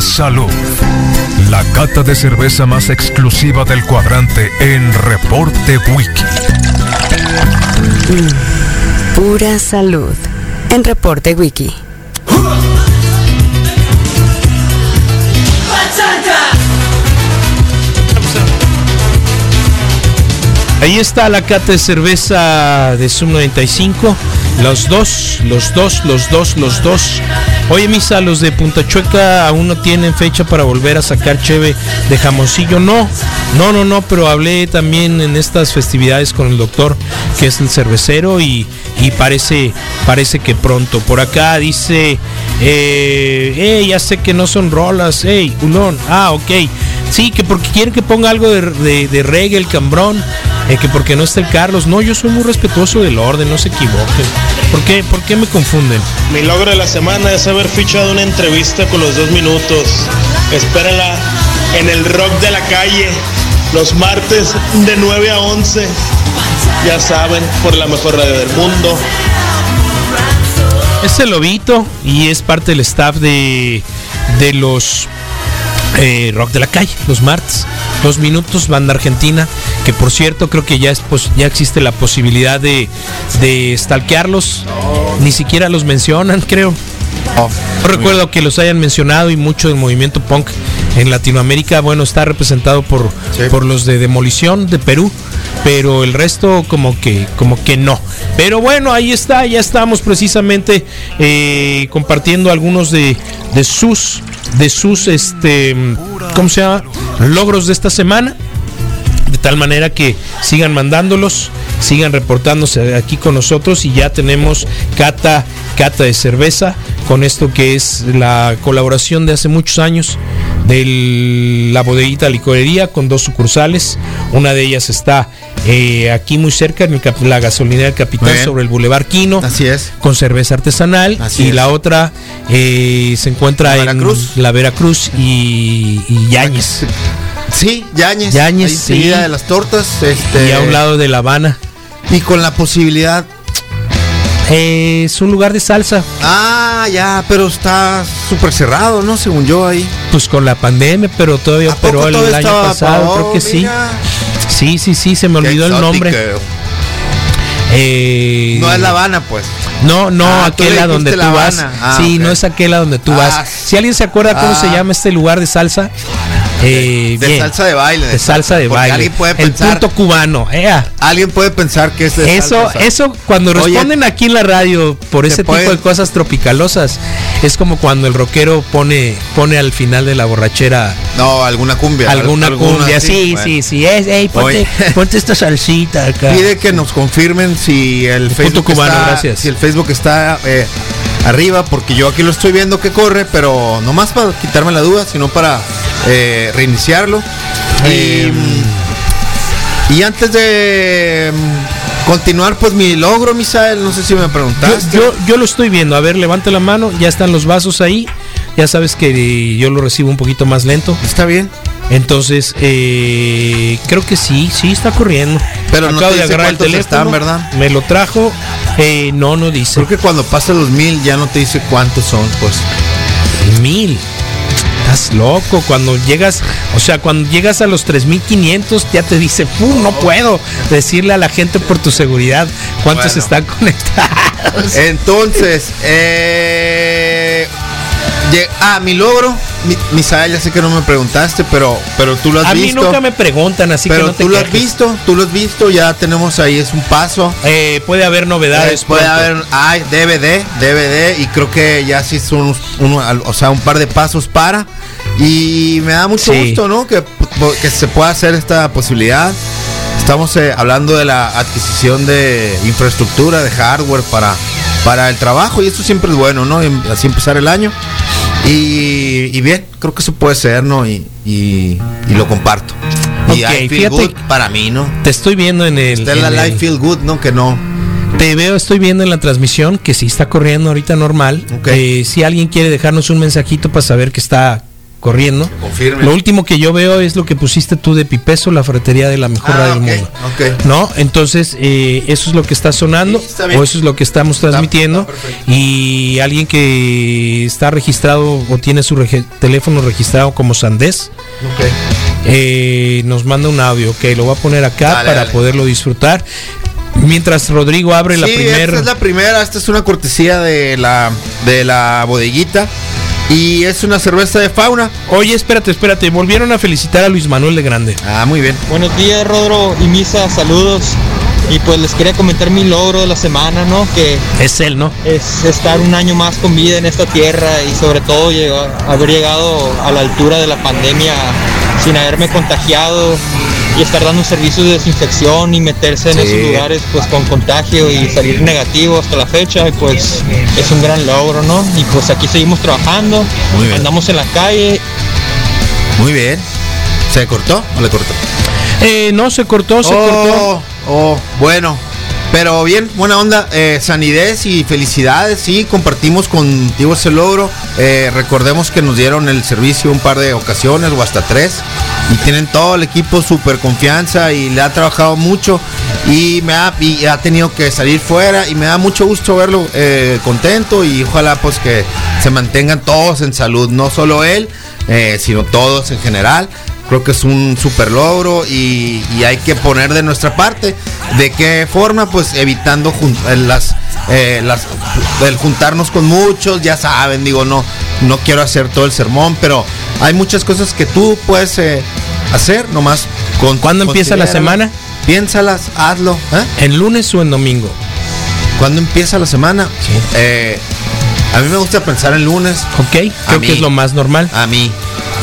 Salud. La cata de cerveza más exclusiva del cuadrante en Reporte Wiki. Pura salud. En Reporte Wiki. Ahí está la cata de cerveza de Sum 95. Los dos, los dos, los dos, los dos. Oye, Misa, los de Punta Chueca aún no tienen fecha para volver a sacar cheve de jamoncillo. No, no, no, no, pero hablé también en estas festividades con el doctor, que es el cervecero, y, y parece, parece que pronto. Por acá dice, eh, "Ey, ya sé que no son rolas, hey, culón. Ah, ok. Sí, que porque quieren que ponga algo de, de, de reggae, el cambrón. Eh, que porque no está el Carlos. No, yo soy muy respetuoso del orden, no se equivoquen. ¿Por qué, ¿Por qué me confunden? Mi logro de la semana es haber fichado una entrevista con los dos minutos. Espérala en el rock de la calle, los martes de 9 a 11. Ya saben, por la mejor radio del mundo. Es el Lobito y es parte del staff de, de los eh, Rock de la Calle, los martes. Dos minutos, banda argentina, que por cierto creo que ya, es, pos- ya existe la posibilidad de, de stalkearlos. Ni siquiera los mencionan, creo. No recuerdo que los hayan mencionado y mucho del movimiento punk en Latinoamérica, bueno, está representado por, por los de Demolición de Perú, pero el resto como que, como que no. Pero bueno, ahí está, ya estamos precisamente eh, compartiendo algunos de, de sus, de sus, este, ¿cómo se llama? Logros de esta semana de tal manera que sigan mandándolos, sigan reportándose aquí con nosotros y ya tenemos cata, cata de cerveza con esto que es la colaboración de hace muchos años de la bodeguita licorería con dos sucursales. Una de ellas está eh, aquí muy cerca en el la gasolinera del Capitán sobre el Boulevard Quino. Así es. Con cerveza artesanal. Así y es. la otra eh, se encuentra La en Veracruz. la Veracruz y, y Yáñez. Sí, Yañez. Yáñez, ahí sí. de las tortas. Este, Y a un lado de La Habana. Y con la posibilidad. Eh, es un lugar de salsa. Ah, ya, pero está súper cerrado, ¿no? Según yo ahí. Pues con la pandemia, pero todavía ¿A poco operó el, año estaba? pasado, Oh, creo que sí. mira. Sí, sí, sí, se me Qué olvidó el nombre. Eh, No es La Habana, pues. No, no, Ah, tú aquella donde tú vas. Habana. Ah, sí, no es aquella donde tú Ah, vas. Si alguien se acuerda cómo ah. se llama este lugar de salsa, eh, De bien. salsa de baile. de salsa de baile. Alguien puede el pensar. punto cubano. ea. Alguien puede pensar que es de Eso, salsa. eso cuando Oye, responden aquí en la radio por ese tipo de cosas tropicalosas, es como cuando el rockero pone, pone al final de la borrachera No, alguna cumbia. alguna cumbia. así, Sí, bueno. sí, sí. Es, ey, ponte, ponte esta salsita acá. Pide que nos confirmen si el Facebook cubano, está, gracias. si el Facebook está eh, arriba, porque yo aquí lo estoy viendo que corre, pero no más para quitarme la duda, sino para eh, reiniciarlo. Y, y antes de mm, continuar, pues mi logro, Misael, no sé si me preguntaste. yo, yo lo estoy viendo. A ver, levante la mano. Ya están los vasos ahí. Ya sabes que yo lo recibo un poquito más lento. Está bien. Entonces, eh, creo que sí, sí está corriendo. Pero no te de dice agarrar el cuántos teléfono. están, ¿verdad? Me lo trajo. Eh, no, no dice. Creo que cuando pasa los mil ya no te dice cuántos son, pues. Mil. Estás loco. Cuando llegas, o sea, cuando llegas a los 3500, ya te dice, "Pum, no puedo decirle a la gente por tu seguridad cuántos Bueno. están conectados. Entonces, eh, ah, mi logro, mi, Misael, ya sé que no me preguntaste, pero, pero tú lo has a mí visto. nunca me preguntan, así pero que no te tú lo has visto, tú lo has visto, ya tenemos ahí, es un paso. Eh, puede haber novedades. Eh, puede pronto. haber, hay DVD, DVD, y creo que ya sí son uno- o sea, un par de pasos para. Y me da mucho Sí. gusto, ¿no? Que, que se pueda hacer esta posibilidad. Estamos eh, hablando de la adquisición de infraestructura, de hardware para, para el trabajo, y esto siempre es bueno, ¿no? Así empezar el año. Y, y bien, creo que eso puede ser, ¿no? Y, y, y lo comparto. Y Ok, I feel fíjate good para mí, ¿no? Te estoy viendo en el. Está en la el- life feel good, ¿no? Que no. Te veo, estoy viendo en la transmisión que sí está corriendo ahorita normal. Ok. Eh, si alguien quiere dejarnos un mensajito para saber que está corriendo. Lo último que yo veo es lo que pusiste tú de Pipeso, la ferretería de la mejor Ah, radio del mundo. ¿No? Entonces, eh, eso es lo que está sonando, Sí, está bien. o eso es lo que estamos transmitiendo. está y alguien que está registrado o tiene su teléfono registrado como Sandés, eh, nos manda un audio, que lo voy a poner acá Dale, para dale. poderlo disfrutar. Mientras Rodrigo abre la primera. esta es la primera, esta es una cortesía de la, de la bodeguita. Y es una cerveza de fauna. Oye, espérate, espérate. Volvieron a felicitar a Luis Manuel de Grande. Ah, muy bien. Buenos días, Rodro y Misa, saludos. Y pues les quería comentar mi logro de la semana, ¿no? Que Es él, ¿no? es estar un año más con vida en esta tierra y sobre todo llegar- haber llegado a la altura de la pandemia sin haberme contagiado y estar dando servicios de desinfección y meterse en Sí. esos lugares pues con contagio y salir negativo hasta la fecha y pues es un gran logro, ¿no? Y pues aquí seguimos trabajando, Muy bien. andamos en la calle Muy bien. ¿Se cortó o le cortó? Eh, no, se cortó, se cortó. Oh, oh, bueno. Pero bien, buena onda, eh, sanidez y felicidades, sí, compartimos contigo ese logro. Eh, recordemos que nos dieron el servicio un par de ocasiones o hasta tres. Y tienen todo el equipo súper confianza y le ha trabajado mucho y me ha, y ha tenido que salir fuera y me da mucho gusto verlo eh, contento y ojalá pues que se mantengan todos en salud, no solo él, eh, sino todos en general. Creo que es un super logro y, y hay que poner de nuestra parte. ¿De qué forma? Pues evitando jun- eh, las, eh, las, el juntarnos con muchos, ya saben, digo, no, no quiero hacer todo el sermón, pero hay muchas cosas que tú puedes eh, hacer nomás con ¿Cuándo empieza la semana? Piénsalas, hazlo. ¿eh? ¿En lunes o en domingo? ¿Cuándo empieza la semana? Sí. Eh, a mí me gusta pensar en lunes. Ok, creo mí. que es lo más normal. A mí.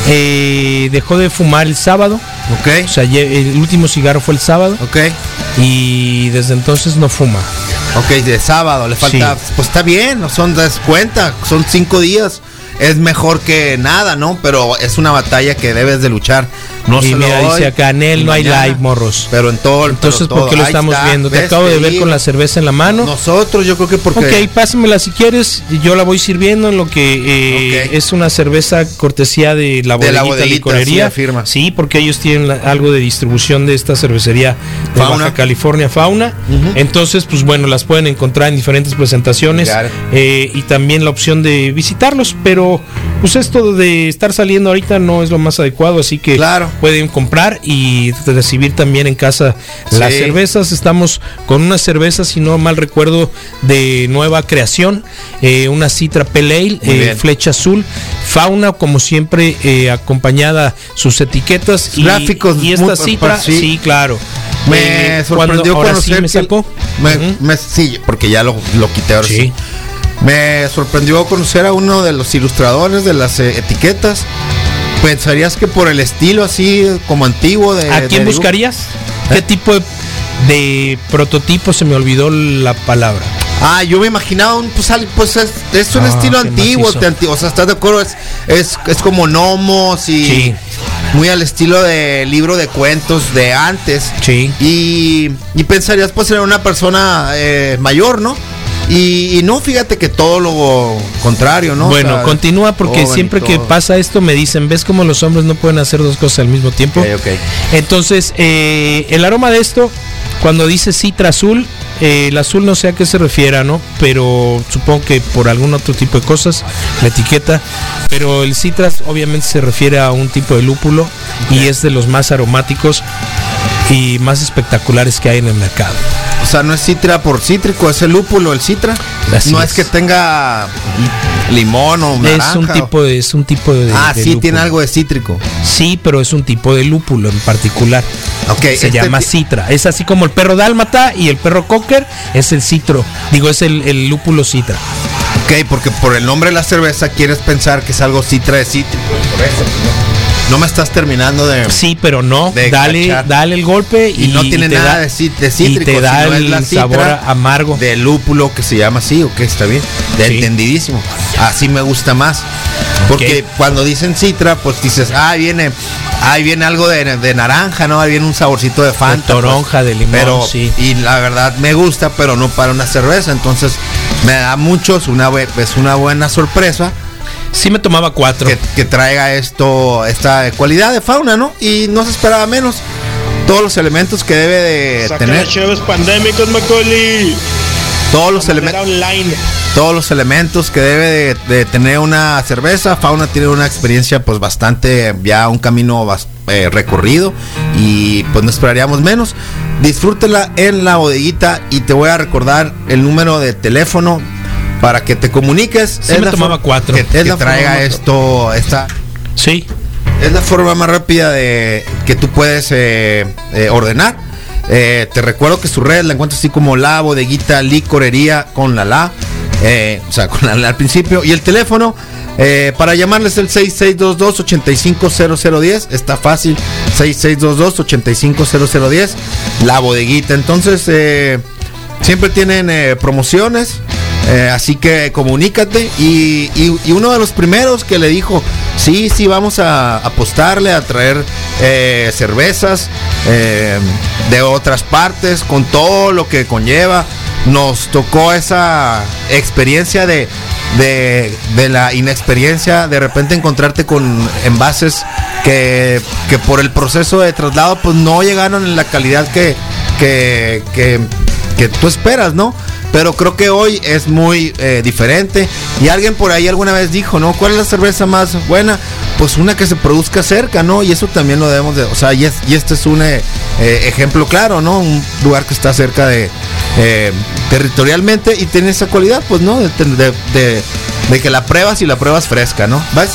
Eh, dejó de fumar el sábado. ¿Ok? O sea, el último cigarro fue el sábado. ¿Ok? Y desde entonces no fuma. Ok, de sábado, le falta. Sí. Pues está bien, no son das cuenta, son cinco días. Es mejor que nada, ¿no? Pero es una batalla que debes de luchar. No y mira, dice acá, en él no hay live, morros. Pero en todo el Entonces, pero ¿por qué lo todo. Estamos está, viendo? Te acabo de ver con la cerveza en la mano. Nosotros, yo creo que porque. Ok, pásamela si quieres. Yo la voy sirviendo en lo que eh, es una cerveza cortesía de la De la bodeguita bodeguita, licorería. sí, afirma. Sí, porque ellos tienen la- algo de distribución de esta cervecería de Fauna. Baja California Fauna. Entonces, pues bueno, las pueden encontrar en diferentes presentaciones Claro. eh, y también la opción de visitarlos. Pero, pues esto de estar saliendo ahorita no es lo más adecuado, así que Claro. pueden comprar y recibir también en casa las cervezas. Estamos con una cerveza, si no mal recuerdo, de nueva creación, eh, una Citra Pale Ale, eh, flecha azul, fauna, como siempre, eh, acompañada sus etiquetas y, Gráficos y esta Citra, sí. sí. claro. Me Eh, sorprendió cuando- sí conocer me sacó. me- Ujú. me- sí, porque ya lo, lo quité ahora sí. Me sorprendió conocer a uno de los ilustradores de las eh, etiquetas. Pensarías que por el estilo así como antiguo de. ¿A quién buscarías? ¿Eh? ¿Qué tipo de, de prototipo? Se me olvidó la palabra. Ah, yo me imaginaba un, pues, pues es, es un Ah, estilo antiguo, te o sea, ¿estás de acuerdo? Es, es, es como gnomos y Sí. muy al estilo de libro de cuentos de antes. Sí. Y, y pensarías pues en una persona eh, mayor, ¿no? Y, y no, fíjate que todo lo contrario, ¿no? O Bueno, sea, continúa porque siempre que pasa esto me dicen, ¿ves cómo los hombres no pueden hacer dos cosas al mismo tiempo? Entonces, eh, el aroma de esto, cuando dice citra azul, eh, el azul no sé a qué se refiera, ¿no? Pero supongo que por algún otro tipo de cosas, la etiqueta. Pero el citras obviamente se refiere a un tipo de lúpulo y es de los más aromáticos y más espectaculares que hay en el mercado. O sea, no es citra por cítrico, es el lúpulo, el citra. Así no es. es. que tenga limón o naranja. es un tipo de, es un tipo de. Ah, de sí, lúpulo. tiene algo de cítrico. Sí, pero es un tipo de lúpulo en particular. Ok, Se este llama citra. Es así como el perro dálmata y el perro cocker es el citro. Digo, es el, el lúpulo citra. Ok, porque por el nombre de la cerveza quieres pensar que es algo citra de cítrico. Por eso. No me estás terminando de. Sí, pero no. De Dale, cachar. dale el golpe y, Y no tiene te nada da- de cí- de Y cítrico, te da el la sabor amargo. De lúpulo que se llama así, ok, está bien. De Sí. entendidísimo. Así me gusta más. Porque cuando dicen citra, pues dices, ah, viene, ahí viene algo de, de naranja, ¿no? Ahí viene un saborcito de Fanta. pues. toronja, de limón, Pero, sí. y la verdad me gusta, pero no para una cerveza. Entonces, me da mucho, es una, es una buena sorpresa. Sí me tomaba cuatro. que, que traiga esto, esta cualidad de fauna, ¿no? Y no se esperaba menos. Todos los elementos que debe de Saca tener, pandémicos, Macaulay. todos los elementos, online. todos los elementos que debe de, de tener una cerveza. Fauna tiene una experiencia, pues bastante, ya un camino bas- eh, recorrido y pues no esperaríamos menos. Disfrútela en la bodeguita y te voy a recordar el número de teléfono para que te comuniques. Sí me la tomaba cuatro. Que, Es que traiga esto, esta, Sí. Es la forma más rápida de que tú puedes eh, eh, ordenar. Eh, te recuerdo que su red la encuentras así como la bodeguita licorería con la la. eh, o sea, con la la al principio. Y el teléfono eh, para llamarles el 6622-850010. Está fácil. 6622-850010. La bodeguita. Entonces, eh, siempre tienen eh, promociones. Eh, así que comunícate. Y, uno de los primeros que le dijo, sí, sí, vamos a apostarle a traer eh, cervezas eh, de otras partes, con todo lo que conlleva. Nos tocó esa experiencia de, de, de la inexperiencia, de repente encontrarte con envases que, que por el proceso de traslado pues no llegaron en la calidad que, que, que, que tú esperas, ¿no? Pero creo que hoy es muy eh, diferente. Y alguien por ahí alguna vez dijo, ¿no? ¿Cuál es la cerveza más buena? Pues una que se produzca cerca, ¿no? Y eso también lo debemos de... O sea, y, es- y este es un eh, eh, ejemplo claro, ¿no? Un lugar que está cerca de... territorialmente y tiene esa cualidad, pues, ¿no? De, de- de- que la pruebas y la pruebas fresca, ¿no? ¿Vas?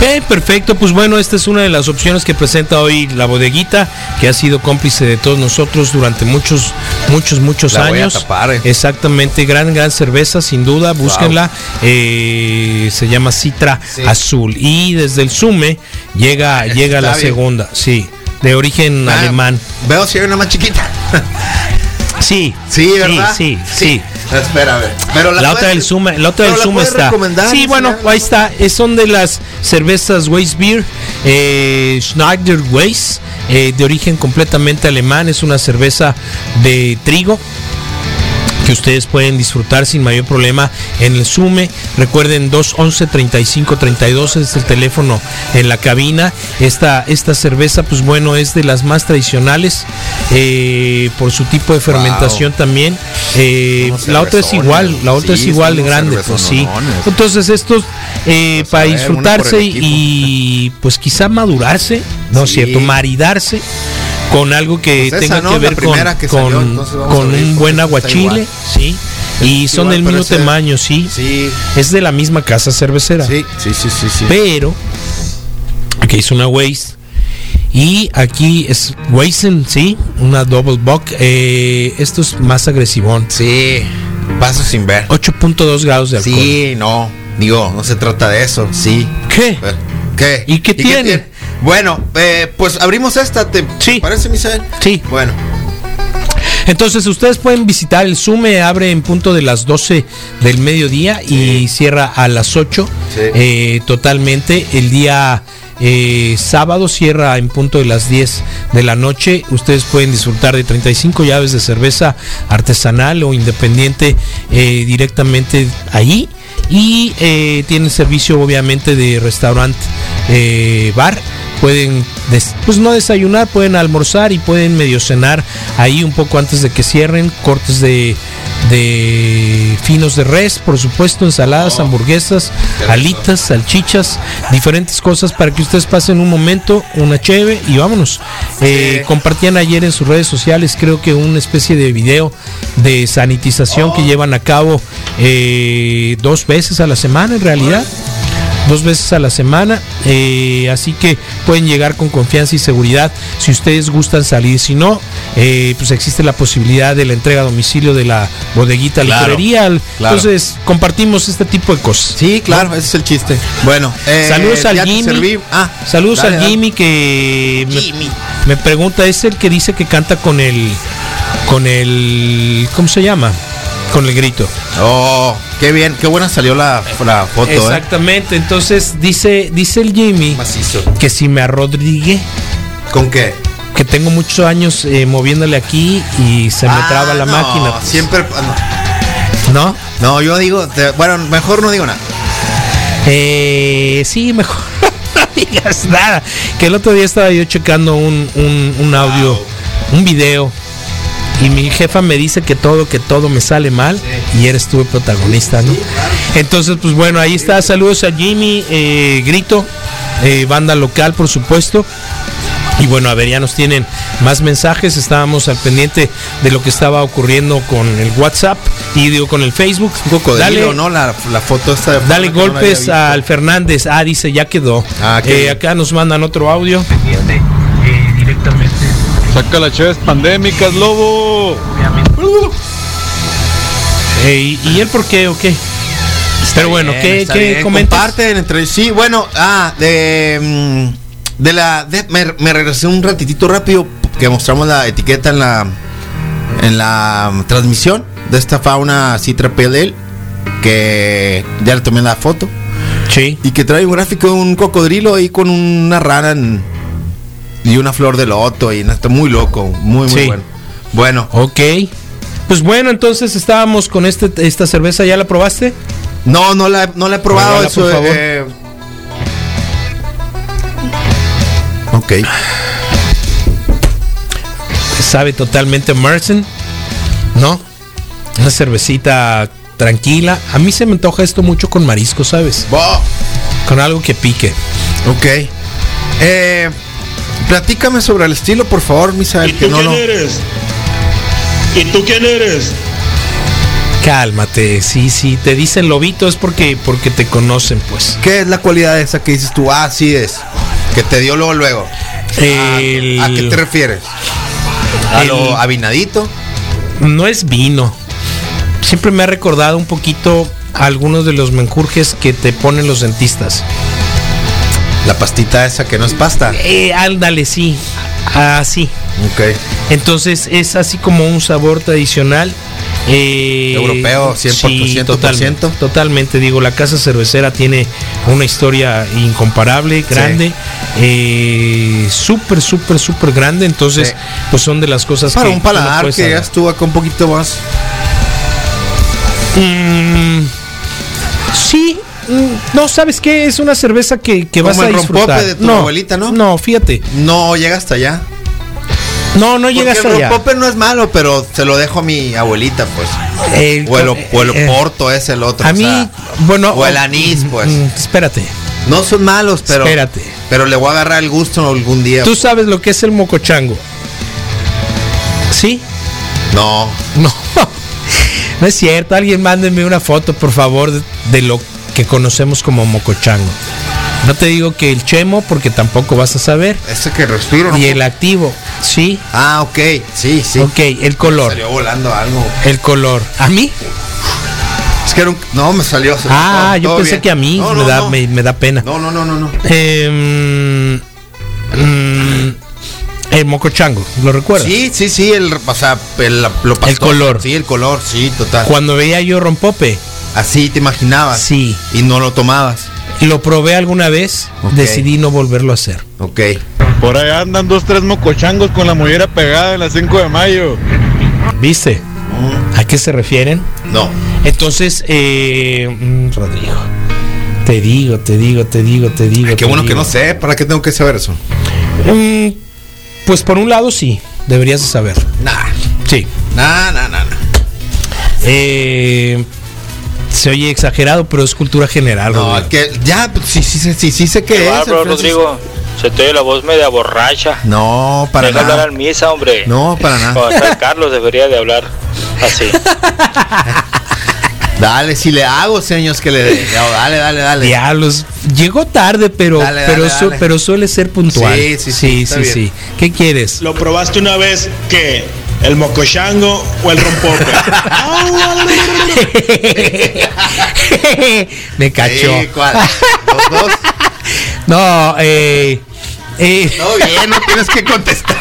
Eh, perfecto, pues bueno, esta es una de las opciones que presenta hoy la bodeguita, que ha sido cómplice de todos nosotros durante muchos, muchos, muchos La voy a años. tapar, eh. Exactamente, gran, gran cerveza, sin duda, búsquenla. Eh, se llama Citra Sí. Azul. Y desde el Sume llega, llega la bien. segunda, sí, de origen Ah, alemán. Veo si hay una más chiquita. Sí, Sí, ¿verdad? Sí, sí. Espera, a ver. Pero La, otra del Sume, la otra del la está. Sí, bueno, ahí está. Son de las cervezas Weissbier, eh, Schneider Weiss, eh, de origen completamente alemán. Es una cerveza de trigo que ustedes pueden disfrutar sin mayor problema en el Sume. Recuerden 211 35 32 es el teléfono en la cabina. Esta, esta cerveza, pues bueno, es de las más tradicionales eh, por su tipo de fermentación también. Eh, la otra es igual, la otra Sí, es igual de grande, pues sí. Entonces estos eh, para ver, disfrutarse y, pues quizá madurarse, no es Sí. cierto, maridarse con algo que Pues tenga ¿no? que ver con, primera que salió, con, ver, un buen aguachile, sí. Y Es son del mismo tamaño, sí. Sí, Es de la misma casa cervecera. sí, sí, sí, sí. sí. Pero aquí es una Weiss. Y aquí es Weissen, sí, una Double Buck. Eh, esto es más agresivón. Sí, paso sin ver. 8.2 grados de alcohol. Sí, no, digo, no se trata de eso, sí. ¿Qué? ¿Qué? ¿Y qué tiene? Bueno, eh, pues abrimos esta, ¿te Sí. parece, Misael? Sí. Bueno, Entonces ustedes pueden visitar el Sume, abre en punto de las 12 del mediodía y cierra a las 8 Sí. eh, totalmente. El día eh, sábado cierra en punto de las 10 de la noche. Ustedes pueden disfrutar de 35 llaves de cerveza artesanal o independiente eh, directamente ahí. Y eh, tienen servicio obviamente de restaurante eh, bar pueden des- pues no desayunar, pueden almorzar y pueden medio cenar ahí un poco antes de que cierren, cortes de, de finos de res, por supuesto, ensaladas, hamburguesas, alitas, salchichas, diferentes cosas para que ustedes pasen un momento, una cheve y vámonos. Eh, compartían ayer en sus redes sociales, creo que una especie de video de sanitización que llevan a cabo eh, dos veces a la semana en realidad dos veces a la semana. eh, así que pueden llegar con confianza y seguridad si ustedes gustan salir. Si no, eh, pues existe la posibilidad de la entrega a domicilio de la bodeguita Claro, licorería. claro. Entonces, compartimos este tipo de cosas. sí, claro, ese es el chiste. Bueno, eh, Saludos al Jimmy. Ah, Saludos dale, al dale. Jimmy que me- Jimmy. Me, pregunta, es el que dice que canta con el con el ¿cómo se llama? Con el grito. Oh, qué bien, qué buena salió la, la foto, ¿eh? Exactamente. Entonces dice dice el Jimmy Macizo. que si me arrodrigué ¿Con qué? que tengo muchos años eh, moviéndole aquí y se me Ah, traba la no, máquina. pues. Siempre. ah, ¿No? No, no yo digo, te- bueno, mejor no digo nada. Eh, sí, mejor no digas nada. Que el otro día estaba yo checando un, un- un audio, un video. Y mi jefa me dice que todo, que todo me sale mal. Y eres tú el protagonista, ¿no? Entonces, pues bueno, ahí está. Saludos a Jimmy, eh, Grito, eh, banda local, por supuesto. Y bueno, a ver, ya nos tienen más mensajes. Estábamos al pendiente de lo que estaba ocurriendo con el WhatsApp y digo con el Facebook. Un Dale, ¿no? La, la foto esta de Dale no golpes al Fernández. Ah, dice, ya quedó. Ah, Eh, acá nos mandan otro audio. Saca las chaves pandémicas, lobo. Eh, ¿Y él por qué o qué? Pero bueno, Bien, ¿qué, está qué bien. comentas? Comparten entre sí. Bueno, ah, de mm, de la de- me, me regresé un ratitito rápido que mostramos la etiqueta en la en la transmisión de esta fauna Citra PLL que ya le tomé la foto Sí. y que trae un gráfico de un cocodrilo ahí con una rana en- y una flor de loto y está muy loco, muy muy Sí. bueno. Bueno, Ok. Pues bueno, entonces estábamos con este, esta cerveza, ¿ya la probaste? no no la no la he probado eso por favor. eh, Ok. Sabe totalmente Merson, ¿no? Una cervecita tranquila. A mí se me antoja esto mucho con marisco, ¿sabes? Bo- Con algo que pique. Ok. Eh, platícame sobre el estilo, por favor, ¿Y Misael. tú Que no, quién no. eres? ¿Y tú quién eres? Cálmate, sí, sí, te dicen lobito es porque, porque te conocen, pues. ¿Qué es la cualidad esa que dices tú? Ah, así es. Que te dio luego, luego. El- ¿A, a qué te refieres? ¿A El- lo avinadito? No es vino. Siempre me ha recordado un poquito a algunos de los menjurjes que te ponen los dentistas. La pastita esa que no es pasta. Eh, ándale, sí. Así. Ok. Entonces es así como un sabor tradicional. eh, Europeo, 100%, totalmente, totalmente. Digo, la casa cervecera tiene una historia incomparable, grande, eh, súper, súper, súper grande. Entonces, Sí. pues son de las cosas Para que un tú paladar que ya hablar. estuvo acá un poquito más. Mm, sí. Mm, No, ¿sabes qué? Es una cerveza que, que vas Como a el rompope disfrutar. de tu abuelita, ¿no? No, fíjate. No llega hasta allá. No, no Porque llegas el allá. rompope no es malo, pero se lo dejo a mi abuelita, pues. El- O el, o el eh, porto es el otro. A o mí, sea, bueno. o el anís, pues. mm, espérate. No son malos, pero. Espérate. Pero le voy a agarrar el gusto algún día. Tú sabes lo que es el mocochango. ¿Sí? No. No. No es cierto. Alguien mándenme una foto, por favor, de, de lo que conocemos como mocochango. No te digo que el chemo, porque tampoco vas a saber. Ese que respiro, ¿no? Y el activo, sí. Ah, ok. Sí, sí. Ok, el color. Salió volando algo. El color. ¿A mí? Es que era un. No, me salió. Ah, yo pensé bien. que a mí No, me, da. Me, me da pena. No, no, no, no, no. Em, mm, el mocochango, ¿lo recuerdas? Sí, sí, sí. El, o sea, el, lo. El color. Sí, el color, sí, total. Cuando veía yo rompope, Así te imaginabas. sí. Y no lo tomabas. Lo probé alguna vez, decidí no volverlo a hacer. Ok. Por ahí andan dos, tres mocochangos con la mollera pegada en la 5 de mayo. ¿Viste? ¿A qué se refieren? No. Entonces, eh, mm, Rodrigo, te digo, te digo, te digo, te digo. Qué te bueno que no sé. ¿Para qué tengo que saber eso? Mm, pues por un lado sí, deberías de saber. Nah. Sí. Nah, nah, nah, nah. Eh, se oye exagerado, pero es cultura general. No, Rodrigo. que ya, pues, sí, sí, sí, sí, sí sé qué ¿Qué es. Francis. Rodrigo? Se te oye la voz media borracha. No, para Deja hablar nada. al misa, hombre. No, para nada. Carlos debería de hablar así. Dale, si le hago seños que le dé. Dale, dale, dale. Diablos, llegó tarde, pero, Dale, dale, pero, su- dale. pero suele ser puntual. Sí, sí, sí, sí, sí, sí. ¿Qué quieres? ¿Lo probaste una vez que el mocochango o el rompope? Me cachó. Sí, ¿cuál? ¿Los dos? No, eh, eh, No, bien, no tienes que contestar.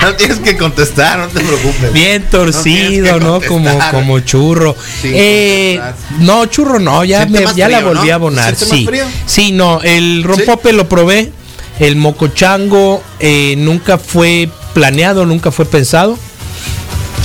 No tienes que contestar, no te preocupes. bien torcido, ¿no? Como, como churro. Sí, Eh, no, churro no, ya, me- la volví ¿no? a abonar. ¿Siente más Sí, frío? sí, no, el rompope lo probé. El mocochango eh, nunca fue planeado, nunca fue pensado.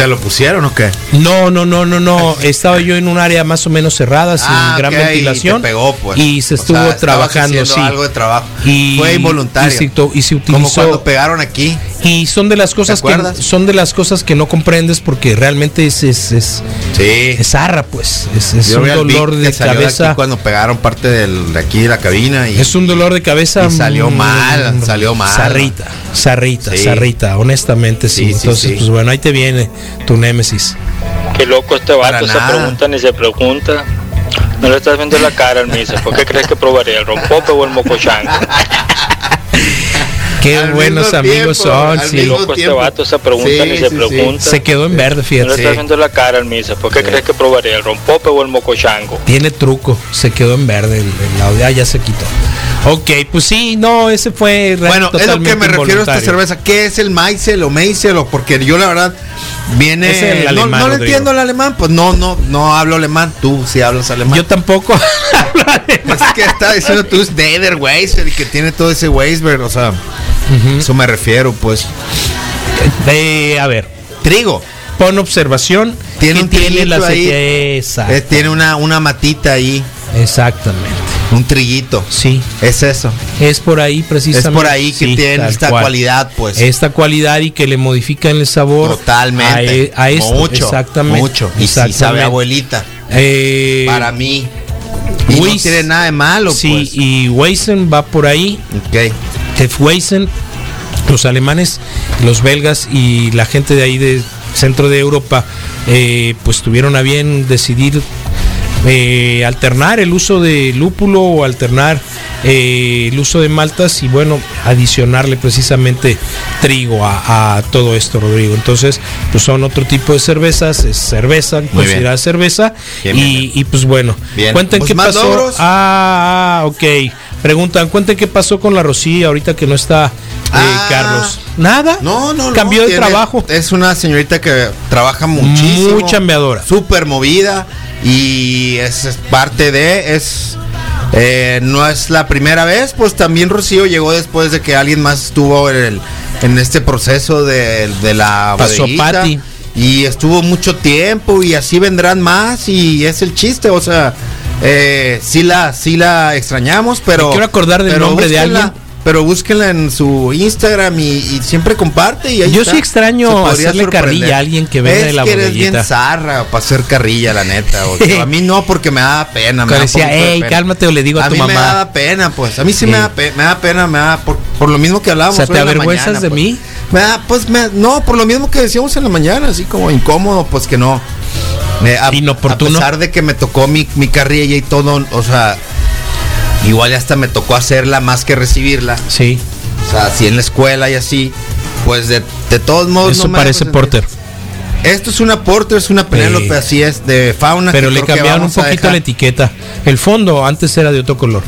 ¿Te lo pusieron o qué? No, no, no, no, no. Estaba yo en un área más o menos cerrada, sin Ah, gran ok, y ventilación. te pegó, pues. Y se O estuvo sea, estabas trabajando, sí. algo de trabajo. Y, Fue involuntario. Y se, y se Como utilizó. cuando pegaron aquí. Y son de las cosas que son de las cosas que no comprendes porque realmente es es, es, Sí. es arra, pues. Es, un dolor de cabeza. cuando pegaron parte del, de aquí de la cabina y Es un dolor de cabeza. Y salió mal, salió mal. Zarrita, zarrita, Sí. zarrita, honestamente sí. Entonces, sí. pues bueno, ahí te viene tu némesis. Qué loco este Para vato, se nada. pregunta ni se pregunta. No le estás viendo la cara al misa. ¿Por qué crees que probaría el rompope o el mocochango? Qué Al buenos mismo amigos tiempo, son, al sí. mismo Loco este vato, se pregunta Sí, ni se sí, sí. pregunta. Se quedó en verde, No le fíjate. estás viendo la cara al misa. ¿Por qué crees que probaría el rompope o el mocochango? Tiene truco, se quedó en verde el, el audio, ah, ya se quitó. Ok, pues sí, no, ese fue Bueno, es lo que me refiero a esta cerveza. ¿Qué es el maicel o meicel? O porque yo la verdad viene. Es el no alemán, no le entiendo el alemán. Pues no, no, no hablo alemán. Tú sí hablas alemán. Yo tampoco. es que está diciendo tú es Deder Weiser y que tiene todo ese Weisberg. O sea, eso me refiero, pues. Eh, a ver, Trigo. pon observación. Tiene ¿Qué un tiene la ahí. Eh, tiene una, una matita ahí, Exactamente. un trillito. Sí, Es eso. es por ahí precisamente. Es por ahí que Sí, tiene esta cual. cualidad, pues. Esta cualidad y que le modifican el sabor. Totalmente. A, e- a esto. mucho. Exactamente. Mucho. Y sabe exactamente. a abuelita. Eh, Para mí. Y no tiene nada de malo, Sí, pues. y Weizen va por ahí. Ok. Hefeweizen, los alemanes, los belgas y la gente de ahí de centro de Europa, eh, pues tuvieron a bien decidir eh, alternar el uso de lúpulo o alternar eh, el uso de maltas y bueno, adicionarle precisamente trigo a, a todo esto, Rodrigo. Entonces, pues son otro tipo de cervezas, es cerveza, considerada cerveza. Bien, y, bien, y, pues bueno, Bien. cuenten Pues qué pasó. logros. Ah, ah, ok. Preguntan, cuenten qué pasó con la Rosilla ahorita que no está Ah. Carlos. Nada. No, no, no. Cambió de tiene- trabajo. Es una señorita que trabaja muchísimo. Muy chambeadora. Súper movida. Y es, es parte de. Es. eh, no es la primera vez, pues también Rocío llegó después de que alguien más estuvo en, el- en este proceso de, de la Pasó. Pati. Y estuvo mucho tiempo y así vendrán más y es el chiste, o sea, eh, sí la, sí la extrañamos, pero... Me quiero acordar del nombre de alguien. Pero búsquenla en su Instagram y, y siempre comparte y ahí Yo está. sí extraño hacerle sorprender. carrilla a alguien que venga de la que eres bien zarra para hacer carrilla, la neta. o sea, a mí no, porque me da pena. Me decía, poquito de "Ey, pena". cálmate", o le digo a tu mí me mamá. da pena, pues. A mí sí, me, da pe- me da pena, me da por, por lo mismo que hablábamos. O sea, ¿te avergüenzas mañana, de pues. mí? Me da, pues, me- no, por lo mismo que decíamos en la mañana, así como incómodo, pues que no. Me- a, Inoportuno. a pesar de que me tocó mi, mi carrilla y todo, o sea, igual hasta me tocó hacerla más que recibirla. Sí, O sea, así en la escuela y así, pues de, de todos modos. eso no parece. Porter. Esto es una Porter, es una Penélope, Sí. así es, de fauna. Pero le cambiaron un poquito la etiqueta. El fondo antes era de otro color.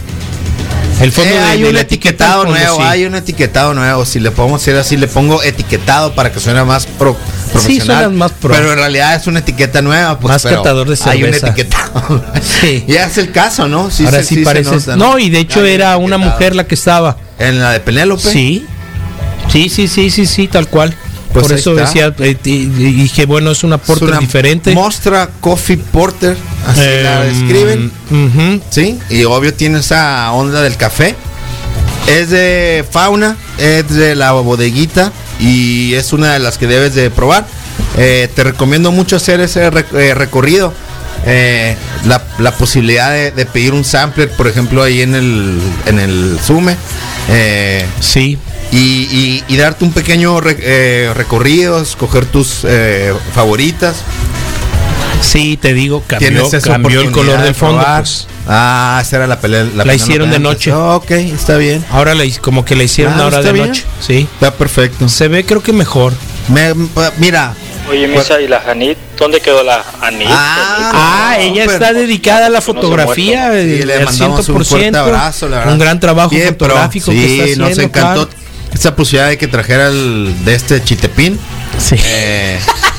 El fondo Eh, de, hay de un etiquetado fondo, nuevo, sí. hay un etiquetado nuevo. Si le podemos hacer así, le pongo etiquetado para que suene más pro, profesional. suena más pro. Pero en realidad es una etiqueta nueva. Pues, Más pero catador de Hay un cerveza. etiquetado. Sí. Ya es el caso, ¿no? Ahora se- sí, parece. nota, no, y de hecho Hay era una mujer la que estaba. En la de Penélope. Sí. Sí, sí, sí, sí, sí, tal cual. Pues Por eso está. decía, eh, dije, bueno, es una Es porter una diferente. Mostra Coffee Porter. Así la Em, describen. Sí, y obvio tiene esa onda del café. Es de fauna, es de la bodeguita y es una de las que debes de probar. Eh, te recomiendo mucho hacer ese rec- eh, recorrido. Eh, la, la posibilidad de, de pedir un sampler, por ejemplo, ahí en el, en el Sume. Sí. y, y- y darte un pequeño re- recorrido, escoger tus favoritas. Sí, te digo, cambió, cambió el color de del fondo. pues. Ah, esa era la pelea. La hicieron de noche. ok, está bien. Ahora la, como que la hicieron Ah, ahora de bien. noche. Sí. Está perfecto. Se ve creo que mejor. Me- mira, Oye, Misa, ¿y la Janit? ¿Dónde quedó la Janit? Ah, Ah, ella está dedicada a la fotografía. Sí, eh, le al mandamos un 100%. fuerte abrazo, la verdad. Un gran trabajo Bien, fotográfico sí, que está haciendo. nos encantó claro. esa posibilidad de que trajera el de este chitepín. Sí. Eh,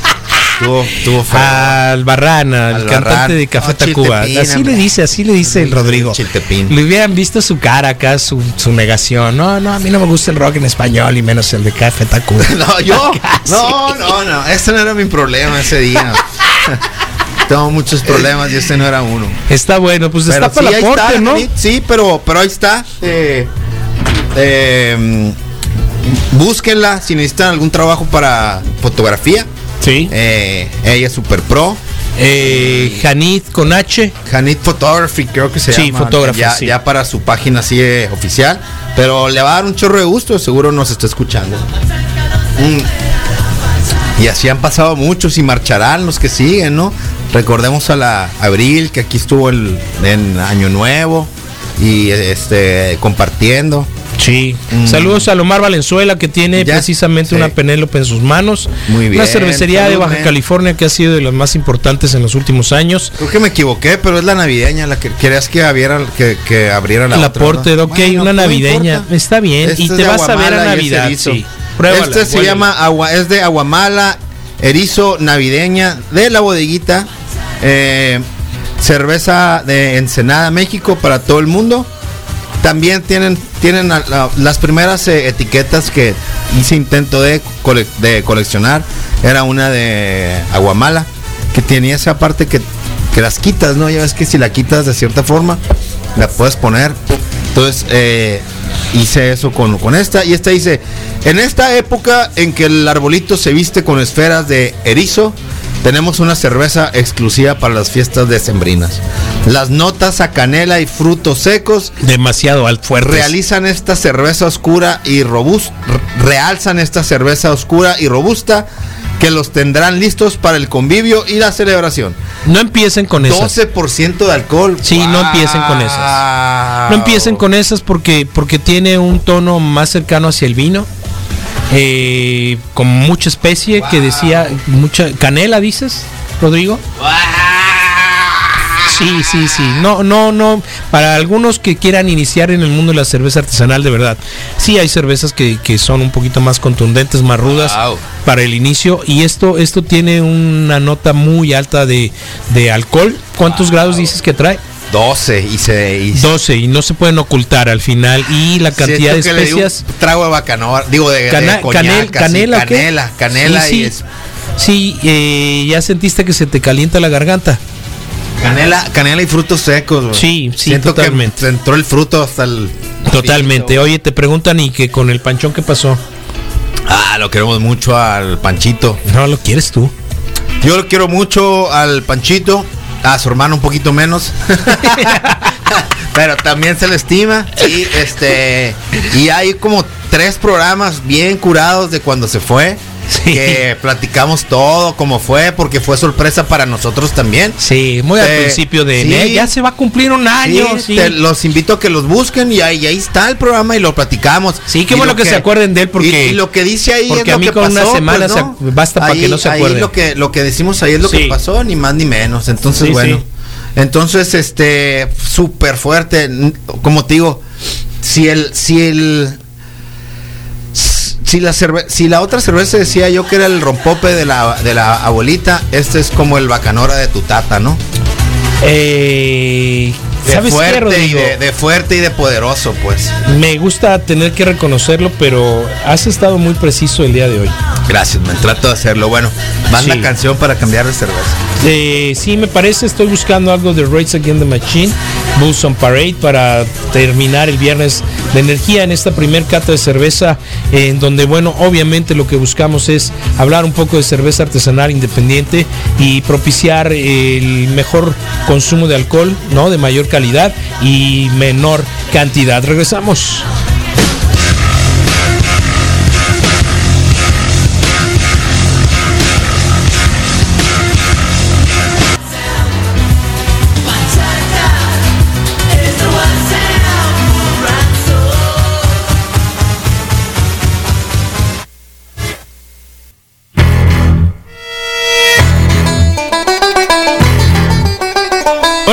feo. Al Barrana, al Al cantante de Café Oh, Tacuba. Así le dice, así le dice el Rodrigo. Chiltepín. Le hubieran visto su cara acá, su, su negación. No, no, a mí no me gusta el rock en español y menos el de Café Tacuba. No, yo. No, no, no. Este no era mi problema ese día. Tengo muchos problemas y este no era uno. Está bueno, pues Pero destapa sí, la porte, está, Sí, pero, pero ahí está. Eh, eh, búsquenla si necesitan algún trabajo para fotografía. Sí. Eh, ella es super pro. Eh, Janit con H. Janit Photography, creo que se Sí, llama. Photography, ya, sí. ya para su página así eh, oficial. Pero le va a dar un chorro de gusto, seguro nos está escuchando. Mm. Y así han pasado muchos y marcharán los que siguen, ¿no? Recordemos a la Abril, que aquí estuvo el, en Año Nuevo y este compartiendo. Sí. Mm. Saludos a Lomar Valenzuela que tiene Ya, precisamente sí. una Penélope en sus manos. Muy bien, Una cervecería de Baja. California que ha sido de las más importantes en los últimos años. Creo que me equivoqué, pero es la navideña la que querías que abriera, que, que abriera la La otra, ok, Bueno, una no navideña. importa. Está bien. Este y es te vas a ver a Navidad. Sí. Pruébala, este se llama agua, es de Aguamala, erizo navideña de la bodeguita. eh, cerveza de Ensenada, México para todo el mundo. También tienen, tienen las primeras eh, etiquetas que hice intento de, de coleccionar. Era una de Aguamala, que tenía esa parte que, que las quitas, ¿no? Ya ves que si la quitas de cierta forma, la puedes poner. Entonces, eh, hice eso con, con esta. Y esta dice, en esta época en que el arbolito se viste con esferas de erizo, tenemos una cerveza exclusiva para las fiestas decembrinas. Las notas a canela y frutos secos Demasiado al fuerte. realizan esta cerveza oscura y robusta, realzan esta cerveza oscura y robusta que los tendrán listos para el convivio y la celebración. No empiecen con esas. 12% de alcohol. Sí, no empiecen con esas. No empiecen con esas porque, porque tiene un tono más cercano hacia el vino. Eh, con mucha especie que decía mucha canela dices Rodrigo. Sí sí sí. No no no. Para algunos que quieran iniciar en el mundo de la cerveza artesanal de verdad sí hay cervezas que, que son un poquito más contundentes más rudas Wow. para el inicio. Y esto esto tiene una nota muy alta de, de alcohol. Cuántos grados dices que trae 12 y se... y- 12 y no se pueden ocultar al final y la cantidad de especias trago de bacanora, digo de, de Cana- canela, ¿qué? canela, canela Sí, y sí. es- Sí, eh, ya sentiste que se te calienta la garganta. canela, canela y frutos secos. Sí, sí, Siento totalmente. que entró el fruto hasta el Totalmente. Oye, te preguntan y que con el panchón qué pasó. Ah, lo queremos mucho al Panchito. No lo quieres tú. Yo lo quiero mucho al Panchito, a su hermano un poquito menos. Pero también se le estima. Y este. Y hay como tres programas bien curados de cuando se fue. Sí. Que platicamos todo, cómo fue, porque fue sorpresa para nosotros también. Sí, muy al principio de sí. Ya se va a cumplir un año. Sí, Sí, te- los invito a que los busquen y ahí, y ahí está el programa y lo platicamos. Sí, qué bueno lo que se acuerden de él porque- y, y lo que dice ahí porque es a lo mí que con una pasó, semana pues, ¿no? se- basta para que no se ahí acuerden. lo que lo que decimos ahí es lo que pasó, ni más ni menos. Entonces, bueno. Entonces, este súper fuerte, como te digo, si el si el si la cerve- si la otra cerveza decía yo que era el rompope de la de la abuelita, este es como el bacanora de tu tata, ¿no? Eh, De ¿Sabes qué, fuerte y de, de fuerte y de poderoso, pues. Me gusta tener que reconocerlo, pero has estado muy preciso el día de hoy. Gracias, me trato de hacerlo. Bueno, manda Sí. canción para cambiar de cerveza. Eh, sí, me parece, estoy buscando algo de Race Against the Machine, Bulls on Parade, para terminar el viernes de energía en esta primer cata de cerveza, en donde, bueno, obviamente lo que buscamos es hablar un poco de cerveza artesanal independiente y propiciar el mejor consumo de alcohol, ¿no? De mayor calidad y menor cantidad. Regresamos.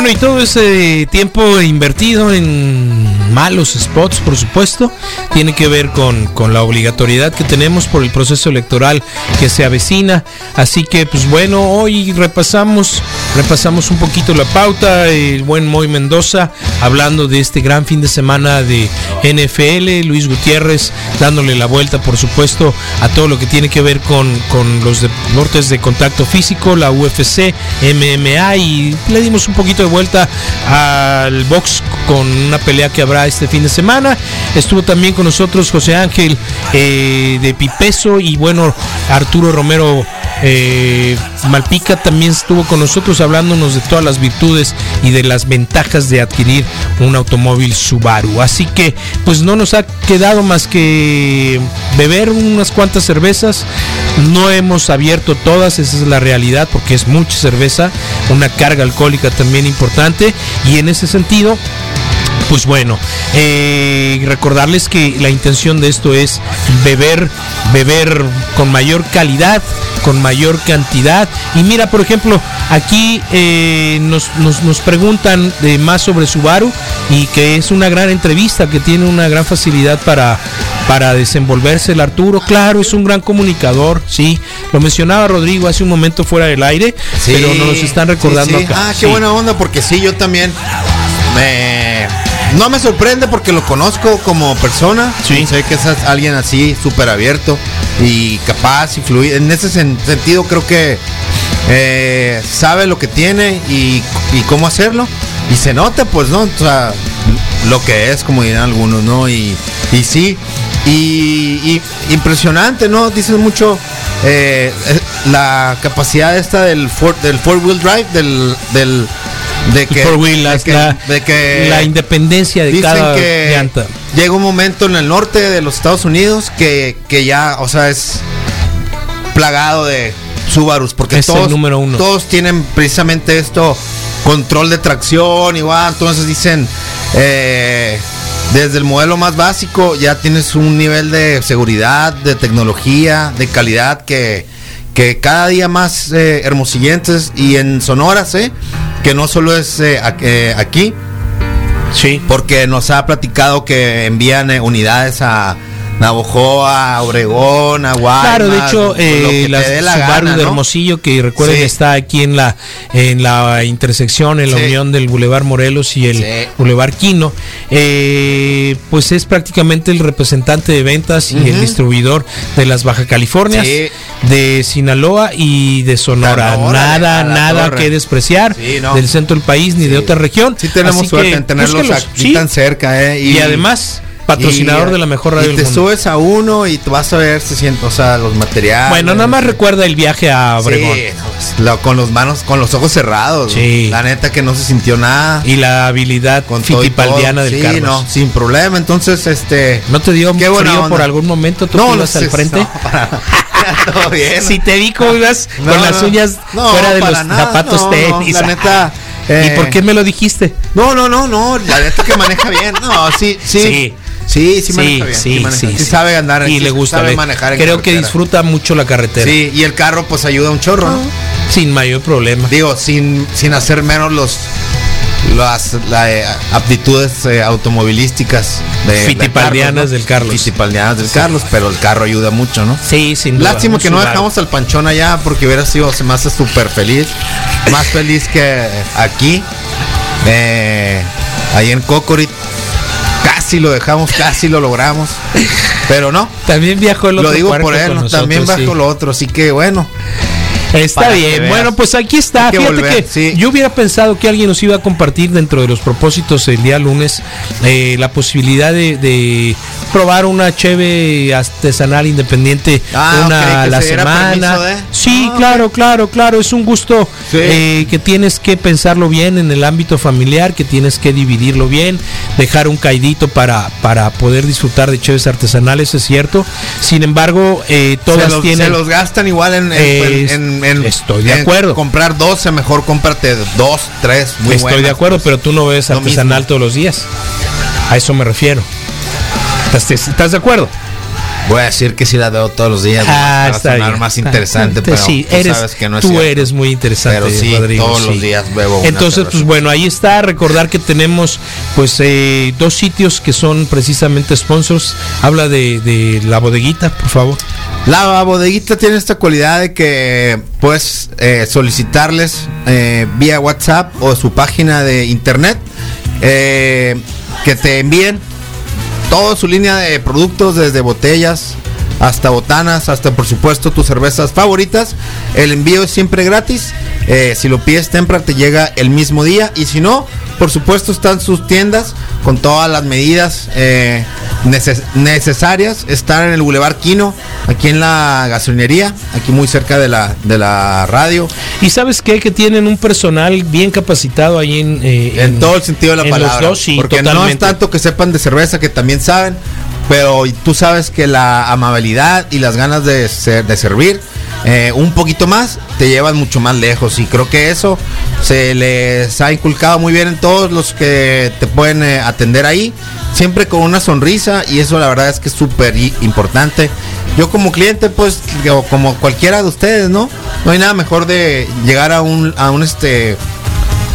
Bueno, y todo ese tiempo invertido en malos spots, por supuesto. Tiene que ver con, con la obligatoriedad que tenemos por el proceso electoral que se avecina. Así que, pues bueno, hoy repasamos, repasamos un poquito la pauta. El buen Moy Mendoza hablando de este gran fin de semana de NFL. Luis Gutiérrez dándole la vuelta, por supuesto, a todo lo que tiene que ver con, con los deportes de contacto físico, la UFC, MMA y le dimos un poquito de vuelta al box con una pelea que habrá este fin de semana. Estuvo también con nosotros José Ángel eh, de Pipeso y bueno, Arturo Romero eh, Malpica también estuvo con nosotros hablándonos de todas las virtudes y de las ventajas de adquirir un automóvil Subaru. Así que pues no nos ha quedado más que beber unas cuantas cervezas. No hemos abierto todas, esa es la realidad porque es mucha cerveza, una carga alcohólica también importante y en ese sentido pues bueno, eh, recordarles que la intención de esto es beber, beber con mayor calidad, con mayor cantidad. Y mira, por ejemplo, aquí eh, nos, nos, nos, preguntan de más sobre Subaru y que es una gran entrevista, que tiene una gran facilidad para, para desenvolverse el Arturo. Claro, es un gran comunicador, sí. Lo mencionaba Rodrigo hace un momento fuera del aire, sí, pero nos están recordando sí, sí. acá. Ah, qué buena onda, porque sí, yo también me no me sorprende porque lo conozco como persona. Sí. Sé que es alguien así, súper abierto y capaz y fluido. En ese sen sentido creo que eh, sabe lo que tiene y, y, cómo hacerlo. Y se nota, pues, ¿no? O sea, lo que es, como dirán algunos, ¿no? Y, y sí. Y, y impresionante, ¿no? Dicen mucho eh, la capacidad esta del four, del four wheel drive, del, del de que, four wheel, de que, la, de que la independencia de cada que llanta. Llega un momento en el norte de los Estados Unidos que, que ya, o sea, es plagado de Subarus, porque es todos, el número uno. todos tienen precisamente esto, control de tracción, igual, entonces dicen, eh, desde el modelo más básico ya tienes un nivel de seguridad, de tecnología, de calidad que, que cada día más eh, hermosillenses y en Sonoras, ¿eh? que no solo es eh, aquí, sí, porque nos ha platicado que envían unidades a Navojoa, Obregón, Aguadas. Claro, de hecho, eh, la Subaru gana, de ¿no? Hermosillo, que recuerden Sí. está aquí en la en la intersección, en la Sí. unión del Boulevard Morelos y el Sí. Boulevard Quino, eh, pues es prácticamente el representante de ventas y el distribuidor de las Baja Californias, de Sinaloa y de Sonora. Nada, nada torre. que despreciar no. del centro del país ni de otra región. Sí tenemos Así suerte que en tenerlos aquí tan cerca, ¿eh? Y, además, patrocinador y- de la mejor radio y del te mundo. subes a uno y te vas a ver, se siente, o sea, los materiales. Bueno, nada más recuerda el viaje a Obregón. Sí, no, pues, lo- con los manos, con los ojos cerrados. Sí. La neta que no se sintió nada. Y la habilidad con fitipaldiana del sí, Carlos. no, sin problema. Entonces, este. ¿No te dio frío onda. por algún momento? ¿Tú No, que ibas no al frente? no, para- todo bien. Si te vi cómo ibas con las uñas fuera de los nada, zapatos tenis. la neta. eh, ¿Y por qué me lo dijiste? No, no, no, no. La neta que maneja bien. No, sí, sí. Sí. Sí, sí, Sí, maneja bien. sí, maneja- sí, sí. sabe andar. Y sí le gusta. Sabe manejar en Creo que disfruta mucho la carretera. Sí, y el carro pues ayuda un chorro, ¿no? Sin mayor problema. Digo, sin, sin hacer menos los las la, eh, aptitudes eh, automovilísticas de Fitipaldianas del Carlos. Fitipaldianas del Carlos, pero el carro ayuda mucho, ¿no? Sí, sin duda. Lástima que no dejamos al panchón allá porque hubiera sido, se me hace súper feliz. Más feliz que aquí. Eh, ahí en Cocorit. Casi lo dejamos, casi lo logramos. Pero no. También viajó el otro Lo digo por él, también bajo sí. lo otro. Así que bueno. Está bien. Bueno, pues aquí está. Hay que Fíjate volver, que sí. yo hubiera pensado que alguien nos iba a compartir dentro de los propósitos el día lunes eh, la posibilidad de, de probar una cheve artesanal independiente Ah, una a la se semana. de- Sí, Ah, claro, claro, claro. Es un gusto Sí. eh, que tienes que pensarlo bien en el ámbito familiar, que tienes que dividirlo bien, dejar un caidito para, para poder disfrutar de cheves artesanales, es cierto. Sin embargo, eh, todas se los, tienen. se los gastan igual en, en- Es- en- en- estoy de en acuerdo. comprar 12, mejor cómprate dos, tres, muy Estoy buenas, de acuerdo, pues. pero tú no ves artesanal mismo. todos los días. A eso me refiero. ¿Estás, estás de acuerdo? Voy a decir que sí la veo todos los días. Ah, para sonar bien. más interesante, te- pero sí, tú eres, sabes que no es tú cierto. eres muy interesante, Pero sí, Rodrigo, todos los días bebo una Entonces, pues bueno, ahí está. Recordar que tenemos pues eh, dos sitios que son precisamente sponsors. Habla de, de la bodeguita, por favor. La bodeguita tiene esta cualidad de que puedes eh, solicitarles eh, vía WhatsApp o su página de internet eh, que te envíen toda su línea de productos desde botellas hasta botanas, hasta por supuesto tus cervezas favoritas. El envío es siempre gratis. Eh, si lo pides temprano te llega el mismo día y si no, por supuesto están sus tiendas con todas las medidas eh, neces- necesarias. Están en el Boulevard Quino, aquí en la gasolinería, aquí muy cerca de la, de la radio. Y sabes qué? que tienen un personal bien capacitado ahí en, eh, En todo el sentido de la en los palabra. dos, sí, porque no es tanto que sepan de cerveza, que también saben, pero tú sabes que la amabilidad y las ganas de, ser- de servir eh, un poquito más te llevan mucho más lejos. Y creo que eso se les ha inculcado muy bien en todos los que te pueden eh, atender ahí. Siempre con una sonrisa y eso la verdad es que es súper importante. Yo como cliente, pues, como cualquiera de ustedes, ¿no? No hay nada mejor de llegar a un, a un este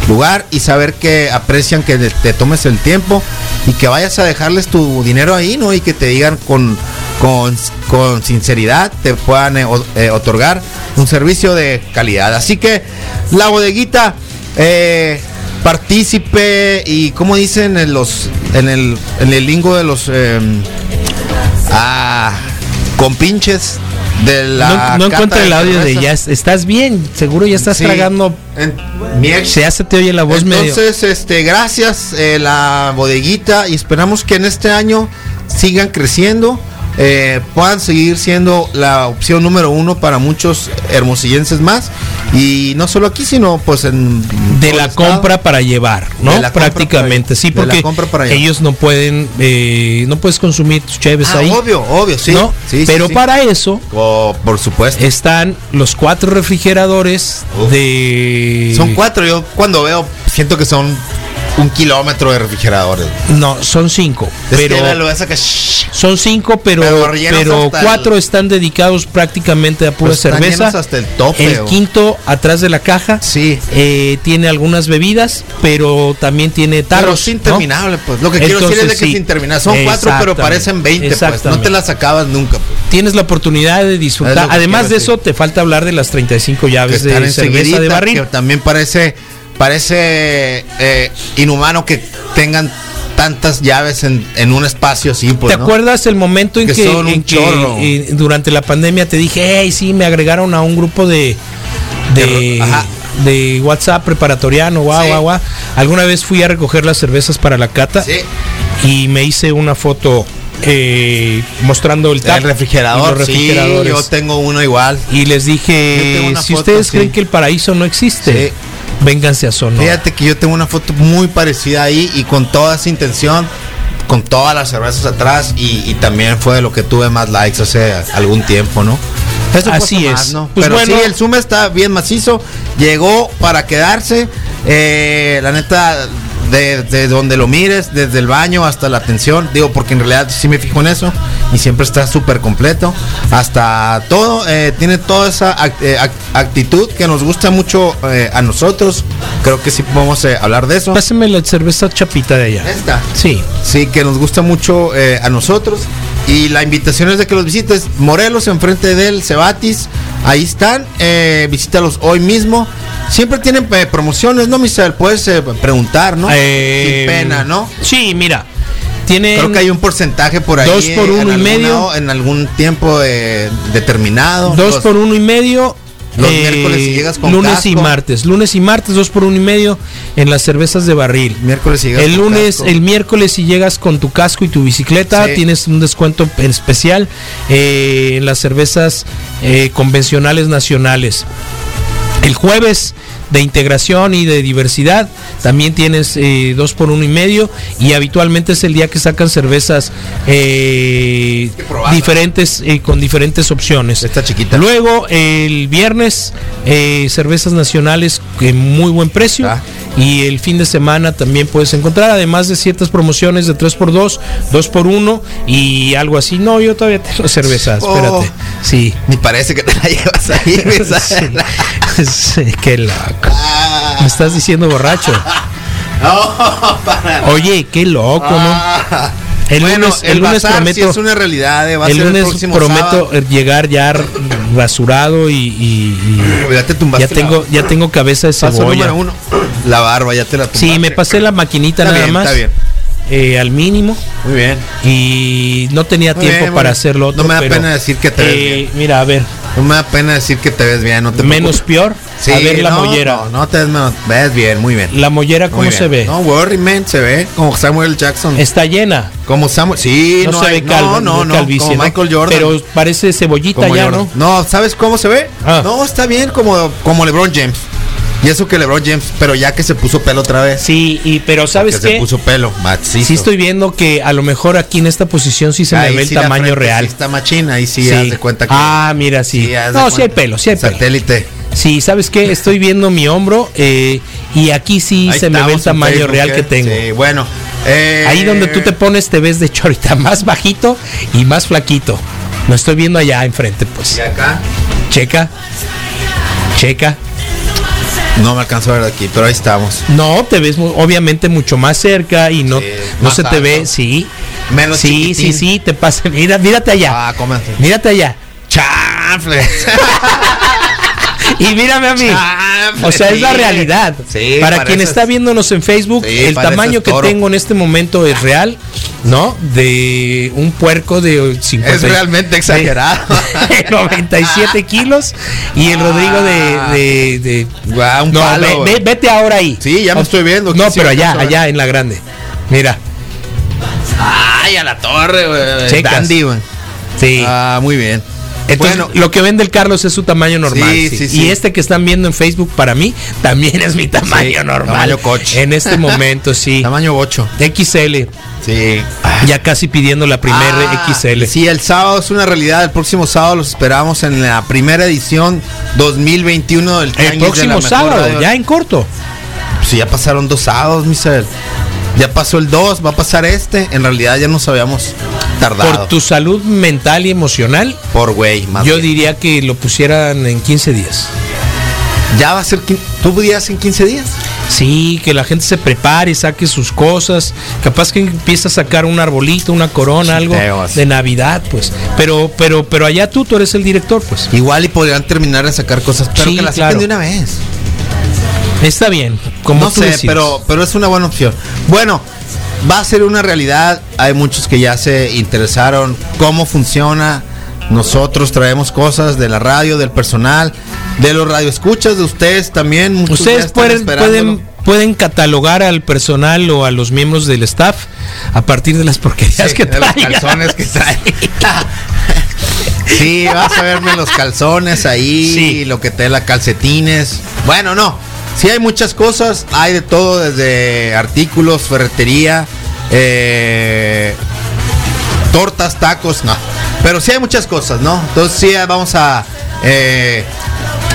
lugar y saber que aprecian que te, tomes el tiempo y que vayas a dejarles tu dinero ahí, ¿no? Y que te digan con, con, con sinceridad, te puedan eh, eh, otorgar un servicio de calidad. Así que la bodeguita, eh, partícipe y como dicen en los en el, en el lingo de los eh, ah, compinches de la no no encuentro el audio de ya. Estás bien, seguro ya estás Sí. tragando. En- Se hace te oye la voz medio. Entonces, este, gracias eh, la bodeguita y esperamos que en este año sigan creciendo, eh, puedan seguir siendo la opción número uno para muchos hermosillenses más y no solo aquí, sino pues en de la estado. compra para llevar, ¿no? Prácticamente, para- sí, porque para ellos no pueden, eh, no puedes consumir tus cheves Ah, ahí, obvio, obvio, sí. ¿no? Sí, Pero sí. para eso Oh, por supuesto. están los cuatro refrigeradores Uf. de... son cuatro, yo cuando veo siento que son un kilómetro de refrigeradores. No, son cinco, Es pero... Son cinco, pero, Pero pero, cuatro el- están dedicados prácticamente a pura pues, cerveza. hasta el tope. El o- quinto atrás de la caja Sí. eh, tiene algunas bebidas, pero también tiene Pero tarros. es ¿no? interminable, pues. Lo que quiero decir es de que sí. es interminable. Son cuatro, pero parecen 20, pues. No te las acabas nunca. pues. Tienes la oportunidad de Es disfrutar. Además de decir. eso, te falta hablar de las 35 Que llaves de cerveza de barril. que también parece, parece eh, inhumano que tengan tantas llaves en, en un espacio así, pues, ¿Te ¿no? acuerdas el momento en Que en eh, durante la pandemia te dije, hey, sí, me agregaron a un grupo de de, ajá. de WhatsApp preparatoriano, guau, Sí. guau, guau. Alguna vez fui a recoger las cervezas para la cata Sí. y me hice una foto eh, mostrando el tap El refrigerador, los sí, refrigeradores. yo tengo uno igual. y les dije, si foto, ustedes sí. creen que el paraíso no existe, Sí. Vénganse a Sonora. Fíjate que yo tengo una foto muy parecida ahí y con toda esa intención, con todas las cervezas atrás y, y también fue lo que tuve más likes hace algún tiempo, ¿no? Eso Así es. más, ¿no? Pues Pero bueno. sí, el Zoom está bien macizo, llegó para quedarse, eh, la neta, de, de donde lo mires, desde el baño hasta la atención, digo, porque en realidad sí me fijo en eso y siempre está súper completo, hasta todo, eh, tiene toda esa act- eh, act- actitud que nos gusta mucho eh, a nosotros, creo que sí podemos eh, hablar de eso. Pásame la cerveza chapita de allá. Esta. Sí. Sí, que nos gusta mucho a nosotros. Y la invitación es de que los visites. Morelos, enfrente del Cebatis. Ahí están. eh, visítalos hoy mismo. Siempre tienen eh, promociones, ¿no, Misael? Puedes eh, preguntar, ¿no? Eh, Sin pena, ¿no? Sí, mira. Tienen Creo que hay un porcentaje por ahí. Dos por uno en y alguna- medio. En algún tiempo determinado. dos por uno y medio. Eh, los miércoles si llegas con lunes y martes. Lunes y martes, dos por uno y medio en las cervezas de barril. Miércoles si llegas El lunes, el miércoles si llegas con tu casco y tu bicicleta, Sí. tienes un descuento en especial eh, en las cervezas eh, convencionales nacionales. El jueves de integración y de diversidad. También tienes eh, dos por uno y medio y habitualmente es el día que sacan cervezas eh, diferentes eh, con diferentes opciones. Esta chiquita. Luego el viernes eh, cervezas nacionales en muy buen precio Ah. y el fin de semana también puedes encontrar además de ciertas promociones de 3x2, 2x1 y algo así. No, yo todavía tengo cervezas, Oh. espérate. Sí. Ni parece que te la llevas ahí. Sí, sí, qué loco. Me estás diciendo borracho. No, para Oye, qué loco, ¿no? Ah. El bueno, lunes, el, el lunes bazar prometo, es una realidad, eh, va a el ser lunes próximo prometo sábado. eh, llegar ya rasurado y, y- y Ya te tumbaste ya tengo, ya tengo cabeza de paso cebolla. número uno. La barba, ya te la tumbaste. Sí, me pasé la maquinita Está nada bien, más. está bien. Eh, al mínimo Muy bien. y no tenía Muy tiempo bien, para hacerlo otro, No me da pero, pena decir que te ves eh, bien. Mira, a ver, No me da pena decir que te ves bien, no te menos peor. a ver la no, mollera. No, no te ves menos. Ves bien, muy bien. La mollera, ¿cómo se ve? No, worry, man, se ve como Samuel Jackson. Está llena. como Samuel. Sí, No, no, se hay- ve calvo, no, no, no, calvicie, como ¿no? Michael Jordan. Pero parece cebollita Como ya, Jordan. ¿no? No, ¿sabes cómo se ve? Ah. No, está bien como, como LeBron James. Y eso que LeBron James, pero ya que se puso pelo otra vez. Sí, y pero ¿sabes que se puso pelo, macizo. Sí estoy viendo que a lo mejor aquí en esta posición sí se me ve el sí tamaño frente real. Sí está machina, ahí sí, Sí. haz de cuenta que. Ah, mira, sí. no, sí hay pelo, sí hay pelo. Satélite. Sí, ¿sabes qué? Estoy viendo mi hombro eh, y aquí sí Ahí se me ve el tamaño Facebook, real ¿eh? que tengo. Sí, bueno. eh, Ahí donde tú te pones te ves de hecho ahorita más bajito y más flaquito. Lo estoy viendo allá enfrente, pues. Y acá. Checa. Checa. No me alcanzo a ver de aquí, pero ahí estamos. No, te ves mu- obviamente mucho más cerca y no, Sí, no se te ve, sí. Menos sí, chiquitín. sí, sí, te pasa. Mira, mírate allá. Ah, cómete. Mírate allá. Chanfle. Y mírame a mí. O sea, es la realidad. Sí, Para quien está viéndonos en Facebook, Sí, el tamaño que toro. tengo en este momento es real, ¿no? De un puerco de 50. Es realmente exagerado. de 97 kilos y el Rodrigo de, de, de- Guau, un no, palo, ve- güey. ve- vete ahora ahí. Sí, ya me estoy viendo. No, pero allá, allá en la grande. Mira, Ay, a la torre, güey. Dandy, güey. sí. Ah, muy bien. Entonces, bueno, lo que vende el Carlos es su tamaño normal. Sí, sí. sí, Y este que están viendo en Facebook para mí también es mi tamaño normal. tamaño coche. En este momento, sí. tamaño 8. XL. Sí. Ya casi pidiendo la primera Ah, XL. Sí, el sábado es una realidad. El próximo sábado los esperamos en la primera edición 2021 del El Tianguis de la próximo sábado, Radio. ya en corto. Sí, ya pasaron dos sábados, Misael. Ya pasó el 2, va a pasar este. En realidad ya nos habíamos tardado. Por tu salud mental y emocional, Por güey, más yo bien. diría que lo pusieran en 15 días. Ya va a ser. ¿Tú podías en 15 días? Sí, que la gente se prepare, saque sus cosas. Capaz que empieza a sacar un arbolito, una corona, algo de Navidad, pues. Pero, pero, pero allá tú, tú eres el director, pues. Igual y podrían terminar de sacar cosas, pero Sí, que las claro. saquen de una vez. Está bien, como no tú sé, pero, pero es una buena opción. Bueno, va a ser una realidad. Hay muchos que ya se interesaron cómo funciona. Nosotros traemos cosas de la radio, del personal, de los radioescuchas, de ustedes también. Muchos Ustedes pueden, pueden, pueden catalogar al personal o a los miembros del staff a partir de las porquerías Sí, que de los calzones que traen. Sí, vas a verme los calzones ahí, Sí. lo que te la calcetines. Bueno, no. Sí hay muchas cosas, hay de todo, desde artículos, ferretería, eh, tortas, tacos, no. Pero sí hay muchas cosas, ¿no? Entonces sí vamos a eh,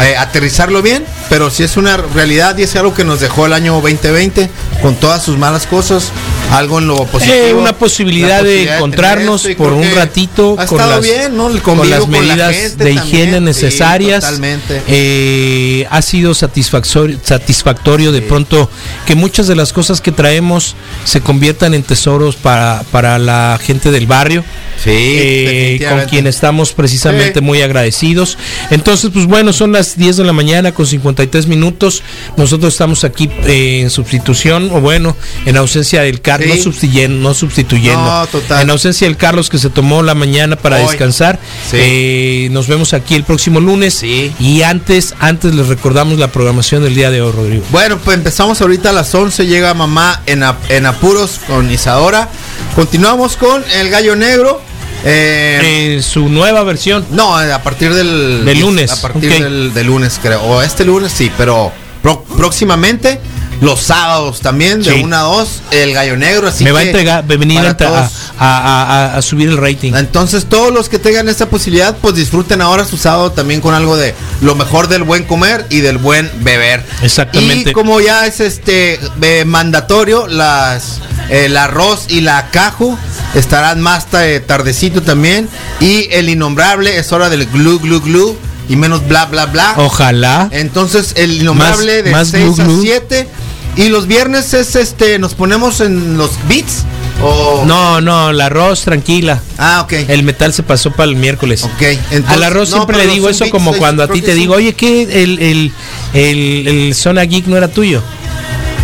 eh, aterrizarlo bien, pero sí es una realidad y es algo que nos dejó el año 2020 con todas sus malas cosas, algo en lo positivo. Eh, una posibilidad de encontrarnos y por un ratito con las, bien, ¿no? Con las con la medidas de también, higiene sí, necesarias. totalmente. Eh, ha sido satisfactorio, satisfactorio de pronto que muchas de las cosas que traemos se conviertan en tesoros para, para la gente del barrio. Sí, eh, con quien estamos precisamente Sí. muy agradecidos. Entonces, pues bueno, son las 10 de la mañana con 53 minutos. Nosotros estamos aquí eh, en sustitución, o bueno, en ausencia del Carlos, Sí. no sustituyendo, no sustituyendo. No, total. En ausencia del Carlos que se tomó la mañana para Hoy. descansar. Eh, nos vemos aquí el próximo lunes. Y antes, antes les recordamos la programación del día de hoy, Rodrigo. Bueno, pues empezamos ahorita a las 11, llega mamá en, en apuros con Isadora. Continuamos con El Gallo Negro. Eh, Eh, su nueva versión. no, a partir del... Del lunes, A partir del, del lunes, creo. O este lunes sí, pero pro- próximamente los sábados también, de Sí. 1 a 2, el gallo negro. Así me va a que entregar, venir para a, a- todos. a- a- a subir el rating. Entonces todos los que tengan esta posibilidad, pues disfruten ahora su sábado también con algo de lo mejor del buen comer y del buen beber. Exactamente. Y como ya es este eh, mandatorio, las el arroz y la caju estarán más eh, tardecito también. Y el innombrable es hora del glu glu glu y menos bla bla bla. Ojalá. Entonces el innombrable Más- de más 6 glu, a glu. 7. Y los viernes es este, nos ponemos en los beats. O... No, no, el arroz, tranquila. Ah, ok. El metal se pasó para el miércoles. Ok, entonces- Al arroz no, siempre le digo eso beats, como cuando a ti te sí. digo, oye, que el, el, el, el Zona Geek no era tuyo.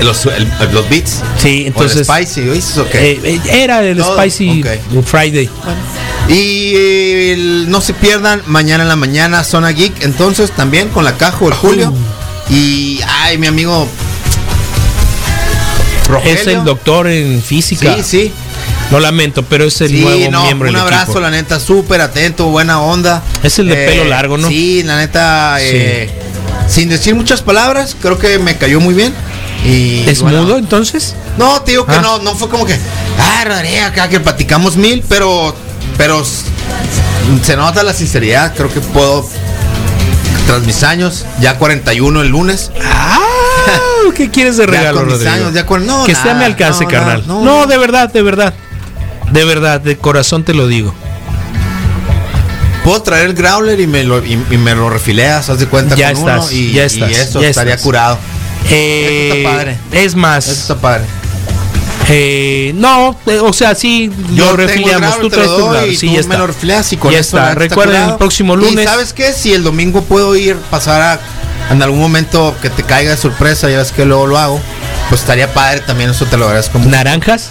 Los, el- los beats. Sí, entonces. O el spicy, eh, eh, era el Todo, Spicy ok. Friday. Y el- no se pierdan mañana en la mañana Zona Geek. Entonces también con la caja el Julio. Y ay, mi amigo. Rogelio. Es el doctor en física. Sí, sí. Lo lamento, pero es el Sí, nuevo no, miembro un del abrazo, equipo. la neta, súper atento, buena onda. Es el de Eh, pelo largo, ¿no? Sí, la neta, eh, sin decir muchas palabras, creo que me cayó muy bien. Y ¿Es bueno, mudo entonces? No, te digo que Ah. no, no fue como que, ah, Rodrigo, acá que platicamos mil, pero, pero se nota la sinceridad, creo que puedo, tras mis años, ya 41 el lunes. Ah, ¿Qué quieres de regalo, Rodrigo? años, no, que nada, sea me alcance, no, carnal. nada, No, de verdad, de verdad. De verdad, de corazón te lo digo. Puedo traer el growler y me lo, y, y me lo refileas, haz de cuenta Ya con estás, uno y, ya y estás, eso ya estaría estás. curado. Eh, Eso está padre. Es más, Eso está padre. eh, no, eh, o sea, sí, Yo lo refiliamos. Tú traes tu y sí, tú ya me está. lo y con Ya eso está. Recuerden, el próximo lunes. Y sabes qué, si el domingo puedo ir, pasar a en algún momento que te caiga de sorpresa, ya ves que luego lo hago, pues estaría padre también, eso te lo agradezco mucho. ¿Naranjas?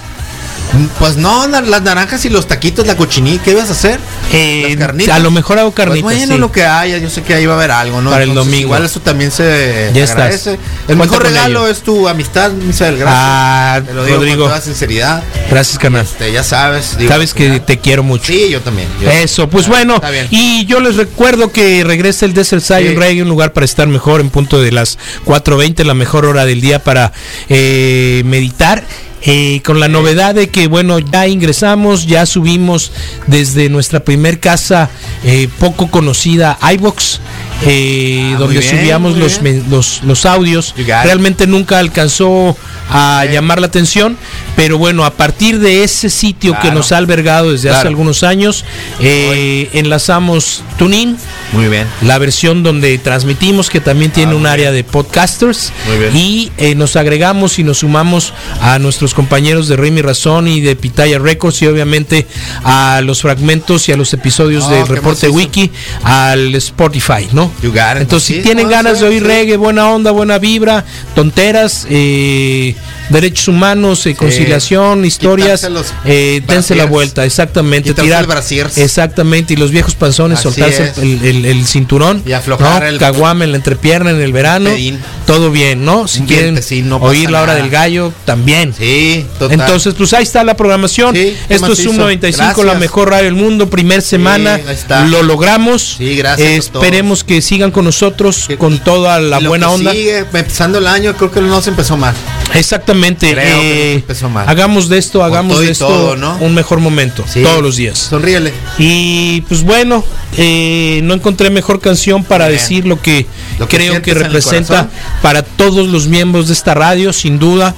Pues no, las naranjas y los taquitos, la cochinilla, ¿qué ibas a hacer? Eh, Las carnitas. a lo mejor hago Pues carnitas. bueno, sí. lo que haya, yo sé que ahí va a haber algo, ¿no? Para el domingo. Igual eso también se Ya estás. agradece. El mejor regalo ello. es tu amistad, Misael, gracias. Ah, Te lo digo Rodrigo. con toda sinceridad. Gracias, carnal. Este, ya sabes. digo, Sabes que te quiero mucho. Sí, yo también. yo- Eso, pues Ah, bueno, Está bien. y yo les recuerdo que regresa el Desert Zion Sí. Reggae, un lugar para estar mejor en punto de las 4.20, la mejor hora del día para eh, meditar. Eh, con la novedad de que, bueno, ya ingresamos, ya subimos desde nuestra primer casa eh, poco conocida, iBox, eh, Ah, donde bien, subíamos los, los, los audios. Realmente nunca alcanzó a llamar la atención, pero bueno, a partir de ese sitio que nos ha albergado desde hace algunos años, eh, enlazamos TuneIn, Muy bien. la versión donde transmitimos, que también tiene un área de podcasters, y eh, nos agregamos y nos sumamos a nuestros compañeros de Remy Razón y de Pitaya Records, y obviamente a los fragmentos y a los episodios Oh, del reporte. Wiki, al Spotify, ¿no? Entonces, si tienen ganas de oír reggae, buena onda, buena vibra, tonteras, eh, derechos humanos, eh, conciliación, historias, eh, dense la vuelta, exactamente. Tirar, el exactamente, y los viejos panzones, Así soltarse el, el- el cinturón, Y aflojar ¿no? el- caguama en la entrepierna en el verano, Pedín. todo bien, ¿no? Si quieren no oír la hora nada. del gallo, también. Sí, total. Entonces, pues ahí está la programación. Sí, Esto es un 95, la mejor radio del mundo, primer semana. está. Lo logramos. Sí, gracias Eh, esperemos que sigan con nosotros Que- con toda la lo buena que onda. Sigue empezando el año, creo que no se empezó mal. Exactamente. Creo que no eh, empezó mal. hagamos de esto, hagamos de esto todo, ¿no? un mejor momento Sí. todos los días. Sonríele. Y pues bueno, eh, no encontré mejor canción para Bien. decir lo que Lo que creo que representa para todos los miembros de esta radio, sin duda.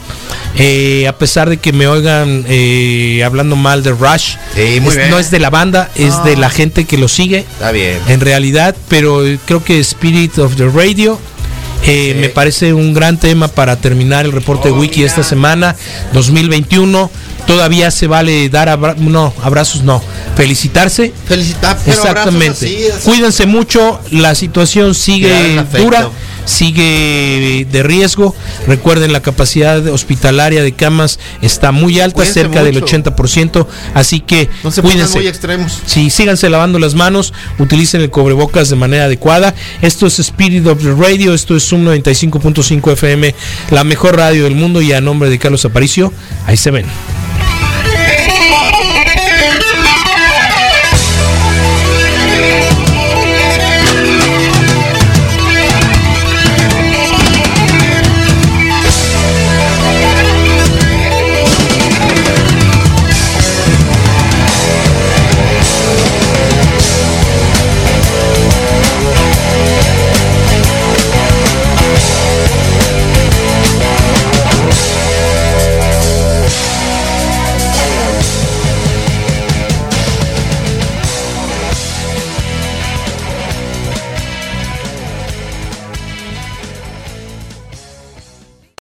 Eh, a pesar de que me oigan eh, hablando mal de Rush, Sí, muy es- bien. no es de la banda, es No. de la gente que lo sigue Está bien. en realidad, pero eh, creo que Spirit of the Radio eh, Sí. me parece un gran tema para terminar el reporte Oh, wiki mira. esta semana 2021. Todavía se vale dar abra- no, abrazos, no, felicitarse. Felicitar, Exactamente. así, así. Cuídense mucho, la situación sigue afecto. Sigue de riesgo. Recuerden, la capacidad hospitalaria de camas está muy alta, Cuídense cerca del mucho. 80%, así que No se cuídense. muy extremos. Sí, síganse lavando las manos, utilicen el cobrebocas de manera adecuada. Esto es Spirit of the Radio, esto es Zoom 95.5 FM, la mejor radio del mundo y a nombre de Carlos Aparicio, ahí se ven.